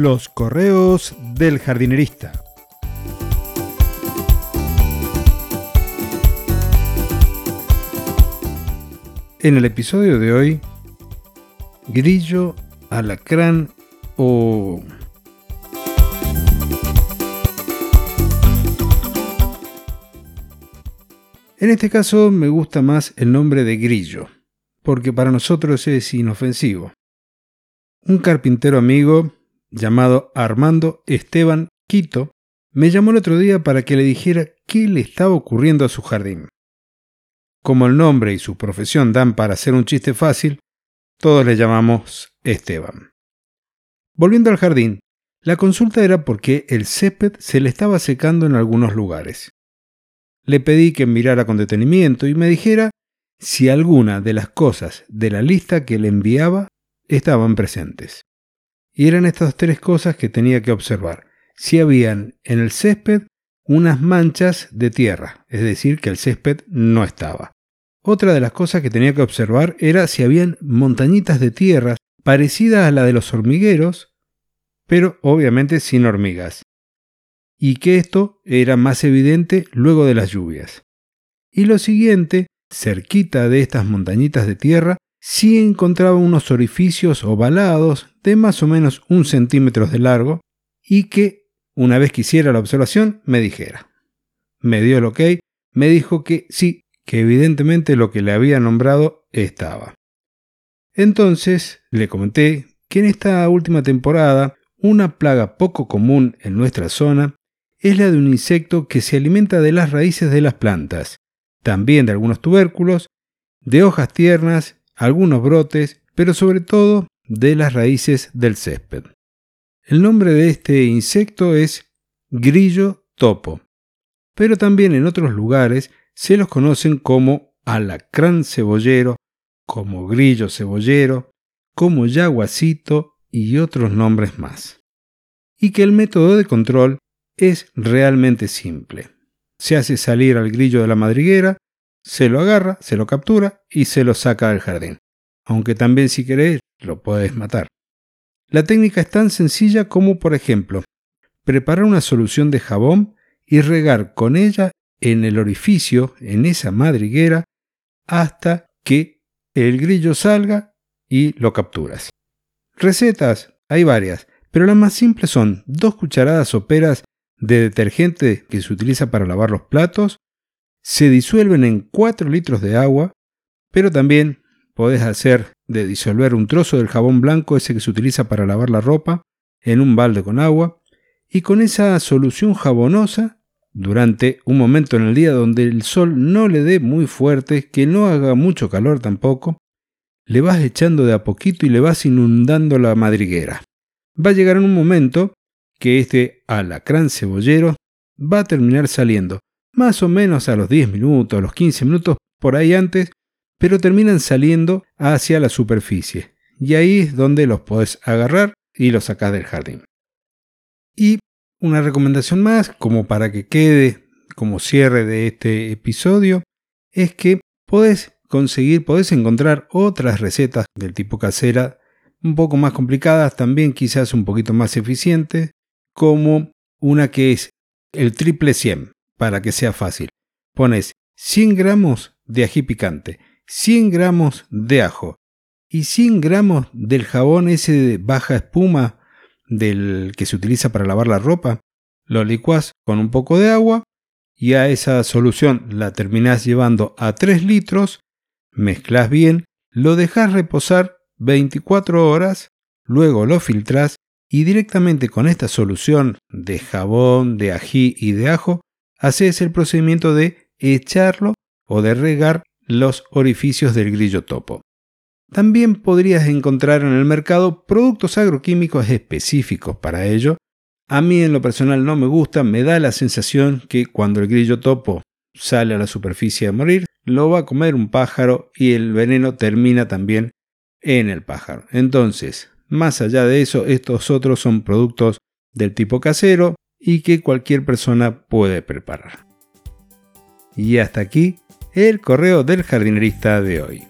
Los correos del jardinerista. En el episodio de hoy, grillo, alacrán o... En este caso me gusta más el nombre de grillo, porque para nosotros es inofensivo. Un carpintero amigo llamado Armando Esteban Quito me llamó el otro día para que le dijera qué le estaba ocurriendo a su jardín. Como el nombre y su profesión dan para hacer un chiste fácil, todos le llamamos Esteban. Volviendo al jardín, la consulta era porque el césped se le estaba secando en algunos lugares. Le pedí que mirara con detenimiento y me dijera si alguna de las cosas de la lista que le enviaba estaban presentes. Y eran estas tres cosas que tenía que observar. Si habían en el césped unas manchas de tierra, es decir, que el césped no estaba. Otra de las cosas que tenía que observar era si habían montañitas de tierra parecidas a la de los hormigueros, pero obviamente sin hormigas. Y que esto era más evidente luego de las lluvias. Y lo siguiente, cerquita de estas montañitas de tierra, sí encontraba unos orificios ovalados de más o menos un centímetro de largo y que, una vez que hiciera la observación, me dijera. Me dio el ok, me dijo que sí, que evidentemente lo que le había nombrado estaba. Entonces le comenté que en esta última temporada una plaga poco común en nuestra zona es la de un insecto que se alimenta de las raíces de las plantas, también de algunos tubérculos, de hojas tiernas algunos brotes, pero sobre todo de las raíces del césped. El nombre de este insecto es grillo topo, pero también en otros lugares se los conocen como alacrán cebollero, como grillo cebollero, como yaguacito y otros nombres más. Y que el método de control es realmente simple. Se hace salir al grillo de la madriguera, se lo agarra, se lo captura y se lo saca del jardín. Aunque también si querés lo puedes matar. La técnica es tan sencilla como, por ejemplo, preparar una solución de jabón y regar con ella en el orificio, en esa madriguera, hasta que el grillo salga y lo capturas. Recetas, hay varias, pero las más simples son dos cucharadas soperas de detergente que se utiliza para lavar los platos, se disuelven en 4 litros de agua, pero también podés hacer de disolver un trozo del jabón blanco, ese que se utiliza para lavar la ropa, en un balde con agua, y con esa solución jabonosa, durante un momento en el día donde el sol no le dé muy fuerte, que no haga mucho calor tampoco, le vas echando de a poquito y le vas inundando la madriguera. Va a llegar en un momento que este alacrán cebollero va a terminar saliendo más o menos a los 10 minutos, a los 15 minutos por ahí antes, pero terminan saliendo hacia la superficie. Y ahí es donde los podés agarrar y los sacás del jardín. Y una recomendación más, como para que quede como cierre de este episodio, es que podés conseguir, podés encontrar otras recetas del tipo casera, un poco más complicadas, también quizás un poquito más eficientes, como una que es el triple 100 para que sea fácil. Pones 100 gramos de ají picante, 100 gramos de ajo y 100 gramos del jabón ese de baja espuma del que se utiliza para lavar la ropa. Lo licuás con un poco de agua y a esa solución la terminás llevando a 3 litros, mezclas bien, lo dejas reposar 24 horas, luego lo filtrás y directamente con esta solución de jabón, de ají y de ajo haces el procedimiento de echarlo o de regar los orificios del grillo topo. También podrías encontrar en el mercado productos agroquímicos específicos para ello. A mí en lo personal no me gusta, me da la sensación que cuando el grillo topo sale a la superficie a morir, lo va a comer un pájaro y el veneno termina también en el pájaro. Entonces, más allá de eso, estos otros son productos del tipo casero, y que cualquier persona puede preparar. Y hasta aquí el correo del jardinerista de hoy.